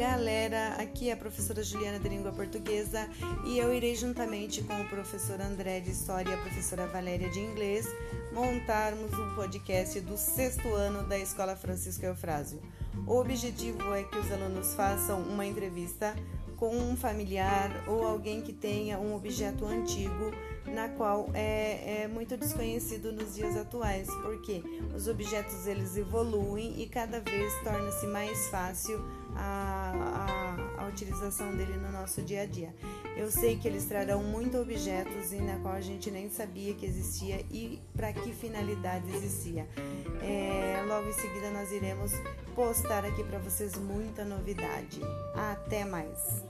galera, aqui é a professora Juliana de Língua Portuguesa e eu irei juntamente com o professor André de História e a professora Valéria de Inglês montarmos um podcast do sexto ano da Escola Francisco Eufrásio. O objetivo é que os alunos façam uma entrevista com um familiar ou alguém que tenha um objeto antigo na qual é, é, muito desconhecido nos dias atuais, porque os objetos eles evoluem e cada vez torna-se mais fácil a, a, a, utilização dele no nosso dia a dia. Eu sei que eles trarão muitos objetos e na qual a gente nem sabia que existia e para que finalidade existia. É, logo em seguida nós iremos postar aqui para vocês muita novidade. Até mais!